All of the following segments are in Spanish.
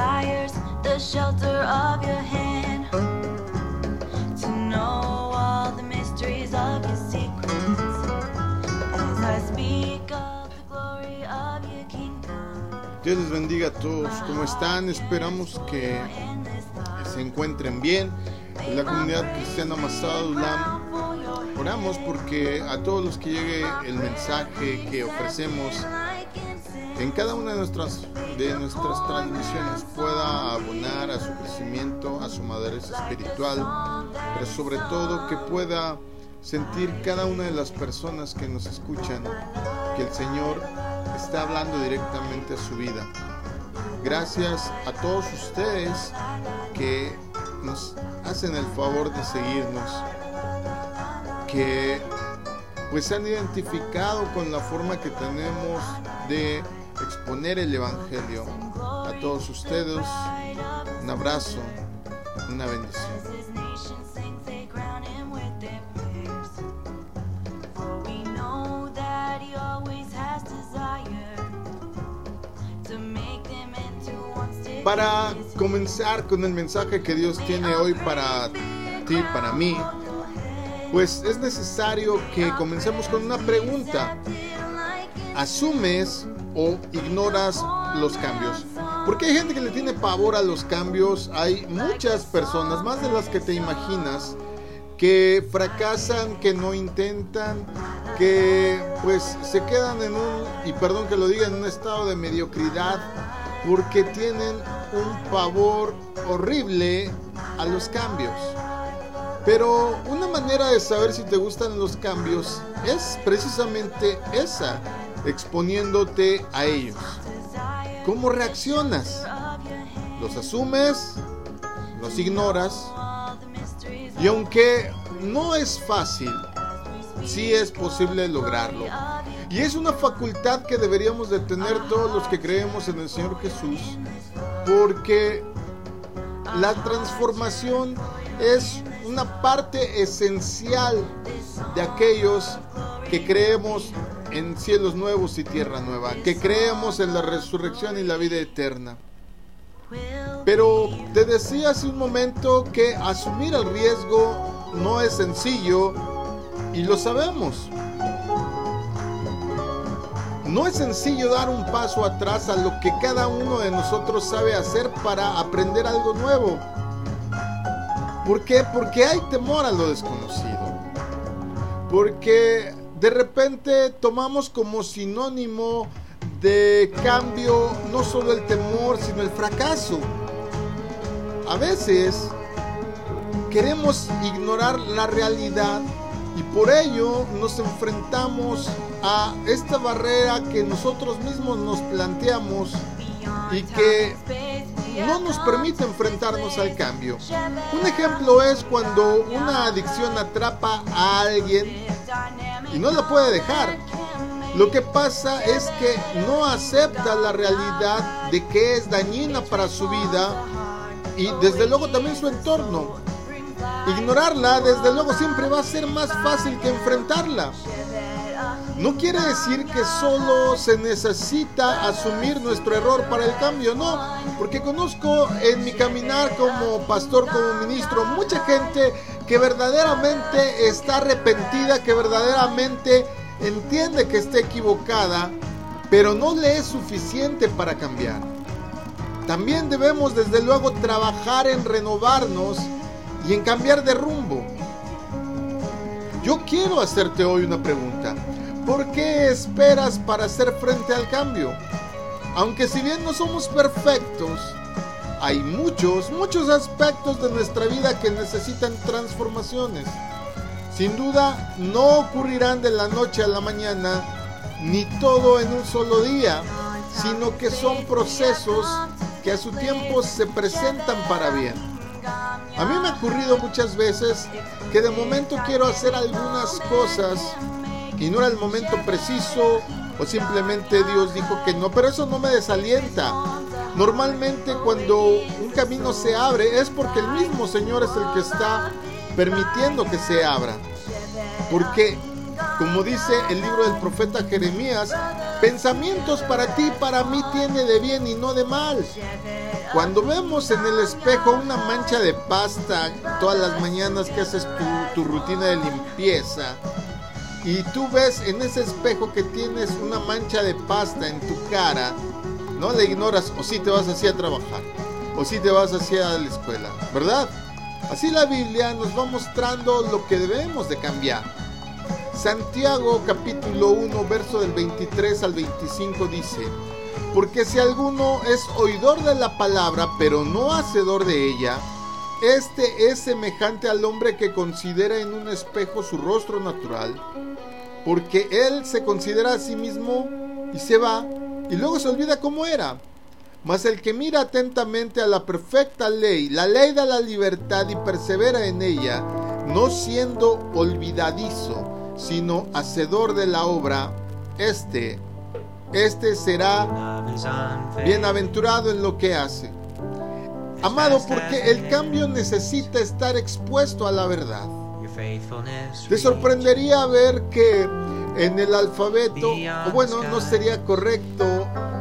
desires the shelter of your hand. To know all the mysteries of your secrets. As I speak of the glory of your kingdom. Dios les bendiga a todos. ¿Cómo están? Esperamos que se encuentren bien. En la comunidad cristiana Masada oramos porque a todos los que llegue el mensaje que ofrecemos en cada una de nuestras, de nuestras transmisiones pueda abonar a su crecimiento, a su madurez espiritual, pero sobre todo que pueda sentir cada una de las personas que nos escuchan que el Señor está hablando directamente a su vida. Gracias a todos ustedes que nos hacen el favor de seguirnos, que pues se han identificado con la forma que tenemos de exponer el Evangelio. A todos ustedes, un abrazo, una bendición. Para comenzar con el mensaje que Dios tiene hoy para ti, para mí, pues es necesario que comencemos con una pregunta. ¿Asumes o ignoras los cambios? Porque hay gente que le tiene pavor a los cambios. Hay muchas personas, más de las que te imaginas, que fracasan, que no intentan, que pues se quedan en un, y perdón que lo diga, en un estado de mediocridad, porque tienen un pavor horrible a los cambios. Pero una manera de saber si te gustan los cambios es precisamente esa, exponiéndote a ellos. ¿Cómo reaccionas? ¿Los asumes? ¿Los ignoras? Y aunque no es fácil, sí es posible lograrlo. Y es una facultad que deberíamos de tener todos los que creemos en el Señor Jesús, porque la transformación es una parte esencial de aquellos que creemos en cielos nuevos y tierra nueva, que creemos en la resurrección y la vida eterna. Pero te decía hace un momento que asumir el riesgo no es sencillo y lo sabemos. No es sencillo dar un paso atrás a lo que cada uno de nosotros sabe hacer para aprender algo nuevo. ¿Por qué? Porque hay temor a lo desconocido. Porque de repente tomamos como sinónimo de cambio no solo el temor, sino el fracaso. A veces queremos ignorar la realidad y por ello nos enfrentamos a esta barrera que nosotros mismos nos planteamos y que no nos permite enfrentarnos al cambio. Un ejemplo es cuando una adicción atrapa a alguien y no la puede dejar. Lo que pasa es que no acepta la realidad de que es dañina para su vida y desde luego también su entorno. Ignorarla desde luego siempre va a ser más fácil que enfrentarla. No quiere decir que solo se necesita asumir nuestro error para el cambio, no, porque conozco en mi caminar como pastor, como ministro, mucha gente que verdaderamente está arrepentida, que verdaderamente entiende que está equivocada, pero no le es suficiente para cambiar. También debemos desde luego trabajar en renovarnos y en cambiar de rumbo. Yo quiero hacerte hoy una pregunta. ¿Por qué esperas para hacer frente al cambio? Aunque si bien no somos perfectos, hay muchos, muchos aspectos de nuestra vida que necesitan transformaciones. Sin duda, no ocurrirán de la noche a la mañana, ni todo en un solo día, sino que son procesos que a su tiempo se presentan para bien. A mí me ha ocurrido muchas veces que de momento quiero hacer algunas cosas y no era el momento preciso o simplemente Dios dijo que no, pero eso no me desalienta. Normalmente cuando un camino se abre es porque el mismo Señor es el que está permitiendo que se abra. Porque, como dice el libro del profeta Jeremías, pensamientos para ti para mí tiene de bien y no de mal. Cuando vemos en el espejo una mancha de pasta todas las mañanas que haces tu rutina de limpieza y tú ves en ese espejo que tienes una mancha de pasta en tu cara, no la ignoras o si te vas así a trabajar o si te vas así a la escuela, ¿verdad? Así la Biblia nos va mostrando lo que debemos de cambiar. Santiago capítulo 1 verso del 23 al 25 dice, porque si alguno es oidor de la palabra pero no hacedor de ella, este es semejante al hombre que considera en un espejo su rostro natural, porque él se considera a sí mismo y se va y luego se olvida cómo era. Mas el que mira atentamente a la perfecta ley, la ley de la libertad y persevera en ella, no siendo olvidadizo, sino hacedor de la obra, este, este será bienaventurado en lo que hace. Amado, porque el cambio necesita estar expuesto a la verdad. Te sorprendería ver que en el alfabeto, o bueno, no sería correcto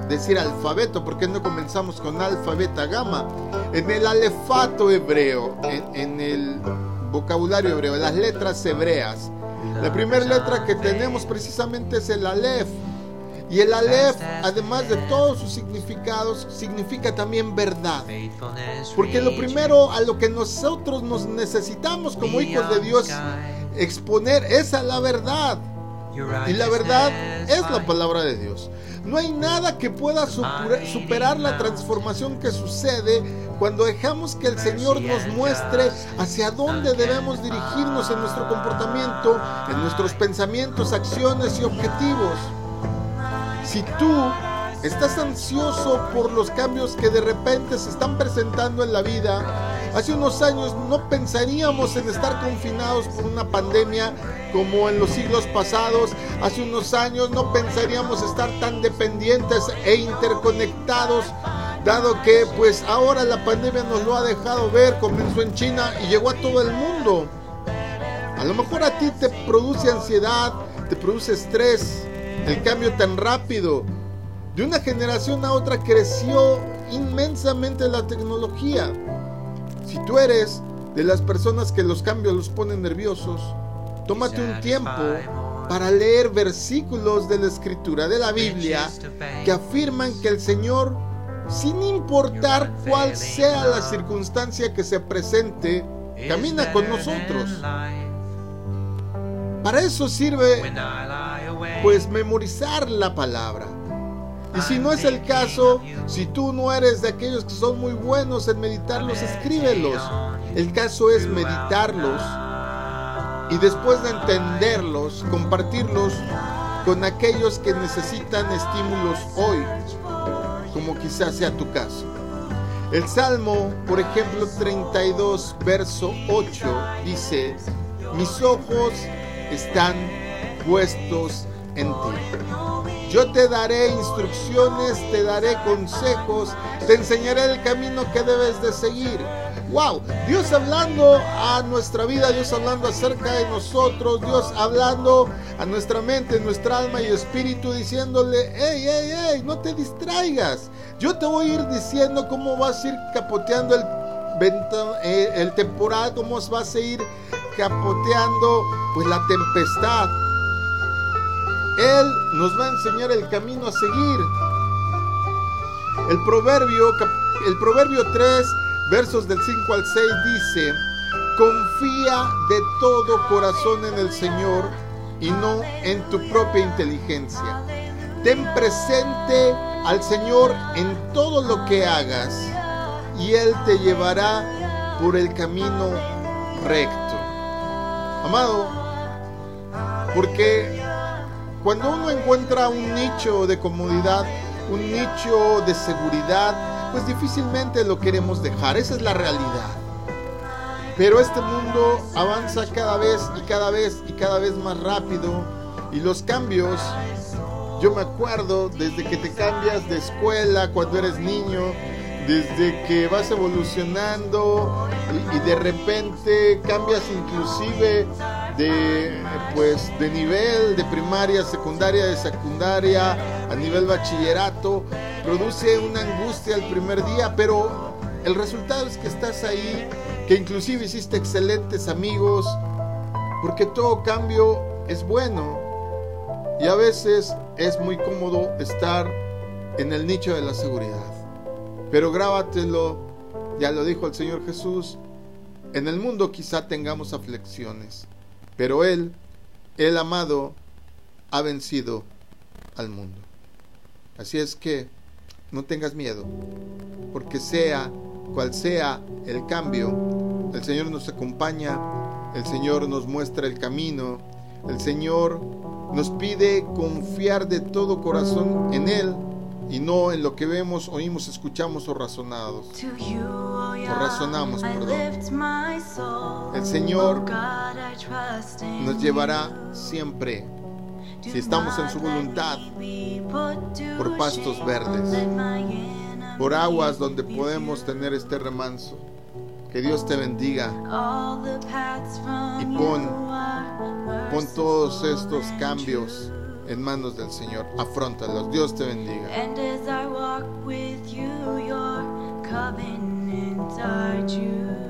decir alfabeto, porque no comenzamos con alfa, beta, gamma. En el alefato hebreo, en, en el vocabulario hebreo, las letras hebreas, la primera letra que tenemos precisamente es el alef. Y el Aleph, además de todos sus significados, significa también verdad. Porque lo primero a lo que nosotros nos necesitamos como hijos de Dios exponer es a la verdad. Y la verdad es la palabra de Dios. No hay nada que pueda superar la transformación que sucede cuando dejamos que el Señor nos muestre hacia dónde debemos dirigirnos en nuestro comportamiento, en nuestros pensamientos, acciones y objetivos. Si tú estás ansioso por los cambios que de repente se están presentando en la vida, hace unos años no pensaríamos en estar confinados por una pandemia como en los siglos pasados. Hace unos años no pensaríamos estar tan dependientes e interconectados, dado que pues ahora la pandemia nos lo ha dejado ver, comenzó en China y llegó a todo el mundo. A lo mejor a ti te produce ansiedad, te produce estrés, el cambio tan rápido. De una generación a otra creció inmensamente la tecnología. Si tú eres de las personas que los cambios los ponen nerviosos, tómate un tiempo para leer versículos de la escritura de la Biblia que afirman que el Señor, sin importar cuál sea la circunstancia que se presente, camina con nosotros. Para eso sirve pues memorizar la palabra. Y si no es el caso, si tú no eres de aquellos que son muy buenos en meditarlos, escríbelos. El caso es meditarlos y después de entenderlos, compartirlos con aquellos que necesitan estímulos hoy, como quizás sea tu caso. El Salmo, por ejemplo, 32, verso 8, dice, mis ojos están puestos en ti. Yo te daré instrucciones, te daré consejos, te enseñaré el camino que debes de seguir. Wow, Dios hablando a nuestra vida, Dios hablando acerca de nosotros, Dios hablando a nuestra mente, nuestra alma y espíritu, diciéndole, hey, hey, hey, no te distraigas. Yo te voy a ir diciendo cómo vas a ir capoteando el, eh, el temporal, cómo vas a ir capoteando pues la tempestad. Él nos va a enseñar el camino a seguir. El proverbio, el proverbio 3, versos del 5 al 6 dice, confía de todo corazón en el Señor y no en tu propia inteligencia. Ten presente al Señor en todo lo que hagas y Él te llevará por el camino recto. Amado, porque cuando uno encuentra un nicho de comodidad, un nicho de seguridad, pues difícilmente lo queremos dejar, esa es la realidad. Pero este mundo avanza cada vez y cada vez y cada vez más rápido y los cambios, yo me acuerdo desde que te cambias de escuela cuando eres niño, desde que vas evolucionando y, y de repente cambias inclusive de pues de nivel de primaria, secundaria, de secundaria a nivel bachillerato, produce una angustia el primer día, pero el resultado es que estás ahí, que inclusive hiciste excelentes amigos, porque todo cambio es bueno. Y a veces es muy cómodo estar en el nicho de la seguridad. Pero grábatelo, ya lo dijo el Señor Jesús, en el mundo quizá tengamos aflicciones, pero Él, el amado, ha vencido al mundo. Así es que no tengas miedo, porque sea cual sea el cambio, el Señor nos acompaña, el Señor nos muestra el camino, el Señor nos pide confiar de todo corazón en Él y no en lo que vemos, oímos, escuchamos o razonados. O razonamos, perdón. El Señor nos llevará siempre, si estamos en su voluntad, por pastos verdes, por aguas donde podemos tener este remanso. Que Dios te bendiga y pon, pon todos estos cambios en manos del Señor. Afrontalos. Dios te bendiga. And as I walk with you, you're coming inside you.